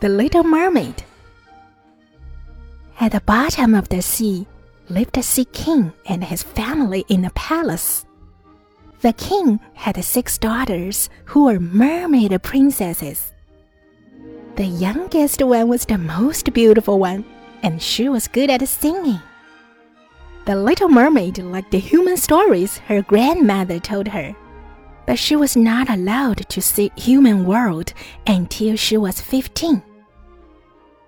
The Little Mermaid. At the bottom of the sea lived a sea king and his family in a palace. The king had six daughters who were mermaid princesses. The youngest one was the most beautiful one, and she was good at singing. The little mermaid liked the human stories her grandmother told her, but she was not allowed to see the human world until she was 15.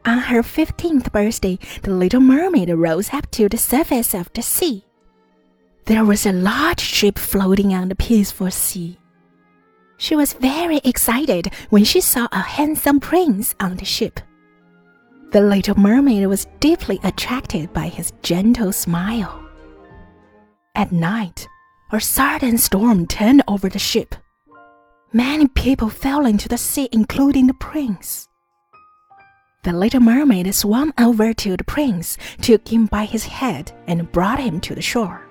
On her 15th birthday, the little mermaid rose up to the surface of the sea. There was a large ship floating on the peaceful sea. She was very excited when she saw a handsome prince on the ship. The little mermaid was deeply attracted by his gentle smile. At night, a sudden storm turned over the ship. Many people fell into the sea, including the prince. The little mermaid swam over to the prince, took him by his head, and brought him to the shore.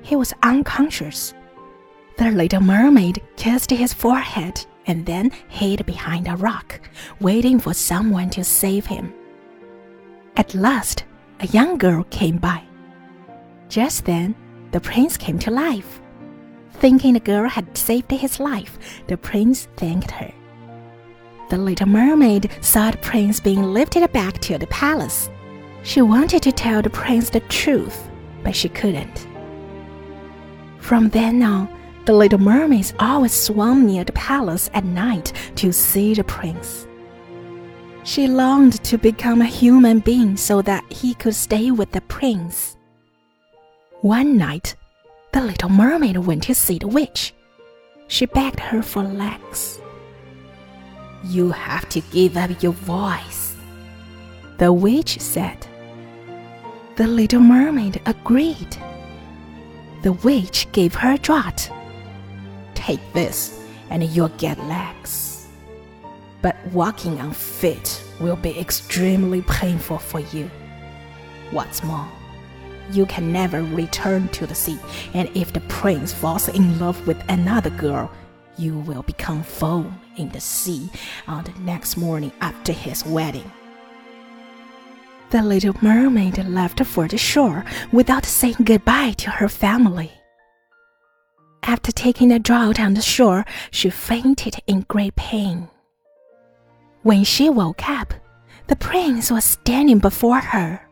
He was unconscious. The little mermaid kissed his forehead and then hid behind a rock, waiting for someone to save him. At last, a young girl came by. Just then, the prince came to life. Thinking the girl had saved his life, the prince thanked her. The little mermaid saw the prince being lifted back to the palace. She wanted to tell the prince the truth, but she couldn't. From then on, the little mermaids always swam near the palace at night to see the prince. She longed to become a human being so that he could stay with the prince. One night, the little mermaid went to see the witch. She begged her for legs. You have to give up your voice, the witch said. The little mermaid agreed. The witch gave her a draught. Take this, and you'll get legs. But walking on feet will be extremely painful for you. What's more, you can never return to the sea, and if the prince falls in love with another girl, you will become foam in the sea on the next morning after his wedding. The little mermaid left for the shore without saying goodbye to her family. After taking a draught on the shore, she fainted in great pain. When she woke up, the prince was standing before her.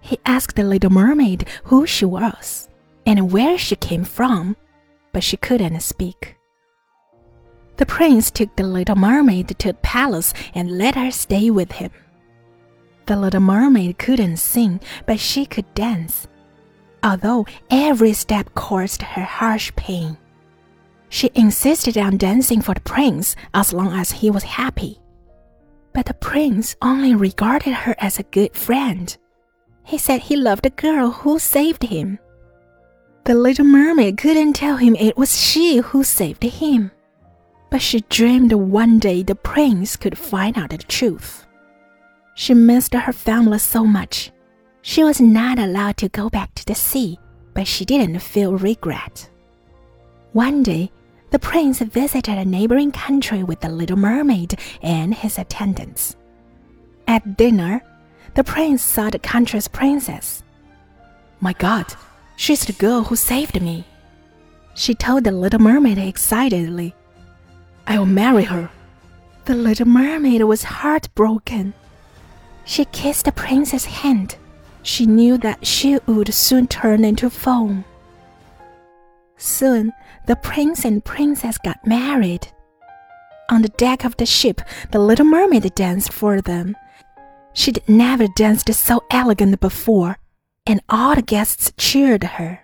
He asked the little mermaid who she was and where she came from, but she couldn't speak. The prince took the little mermaid to the palace and let her stay with him. The little mermaid couldn't sing, but she could dance, although every step caused her harsh pain. She insisted on dancing for the prince as long as he was happy. But the prince only regarded her as a good friend. He said he loved the girl who saved him. The little mermaid couldn't tell him it was she who saved him but she dreamed one day the prince could find out the truth. She missed her family so much. She was not allowed to go back to the sea, but she didn't feel regret. One day, the prince visited a neighboring country with the little mermaid and his attendants. At dinner, the prince saw the country's princess. My God, she's the girl who saved me. She told the little mermaid excitedly. I will marry her. The little mermaid was heartbroken. She kissed the prince's hand. She knew that she would soon turn into foam. Soon, the prince and princess got married. On the deck of the ship, the little mermaid danced for them. She'd never danced so elegant before, and all the guests cheered her.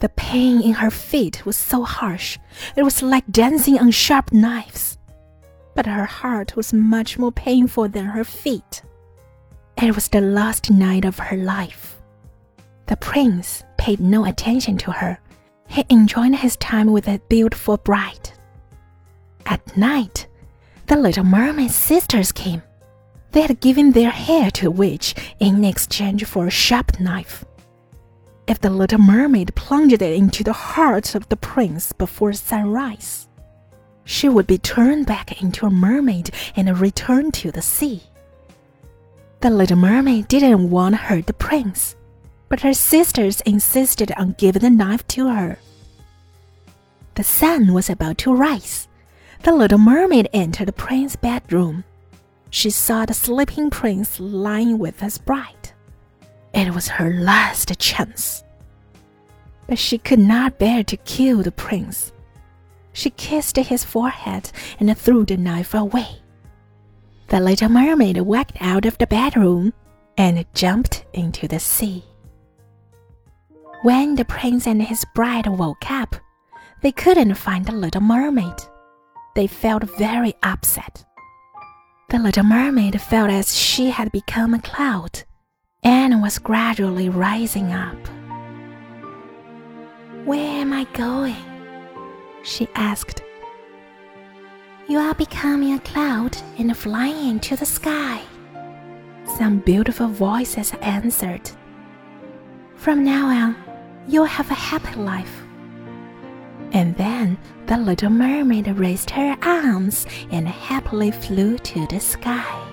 The pain in her feet was so harsh, it was like dancing on sharp knives. But her heart was much more painful than her feet. It was the last night of her life. The prince paid no attention to her. He enjoyed his time with a beautiful bride. At night, the little mermaid sisters came. They had given their hair to a witch in exchange for a sharp knife if the little mermaid plunged it into the heart of the prince before sunrise. she would be turned back into a mermaid and return to the sea. The little mermaid didn't want to hurt the prince, but her sisters insisted on giving the knife to her. The sun was about to rise. The little mermaid entered the prince's bedroom. She saw the sleeping prince lying with his bride. It was her last chance. But she could not bear to kill the prince. She kissed his forehead and threw the knife away. The little mermaid walked out of the bedroom and jumped into the sea. When the prince and his bride woke up, they couldn't find the little mermaid. They felt very upset. The little mermaid felt as she had become a cloud and was gradually rising up. Where am I going? she asked. You are becoming a cloud and flying into the sky. Some beautiful voices answered. From now on, you'll have a happy life. And then the little mermaid raised her arms and happily flew to the sky.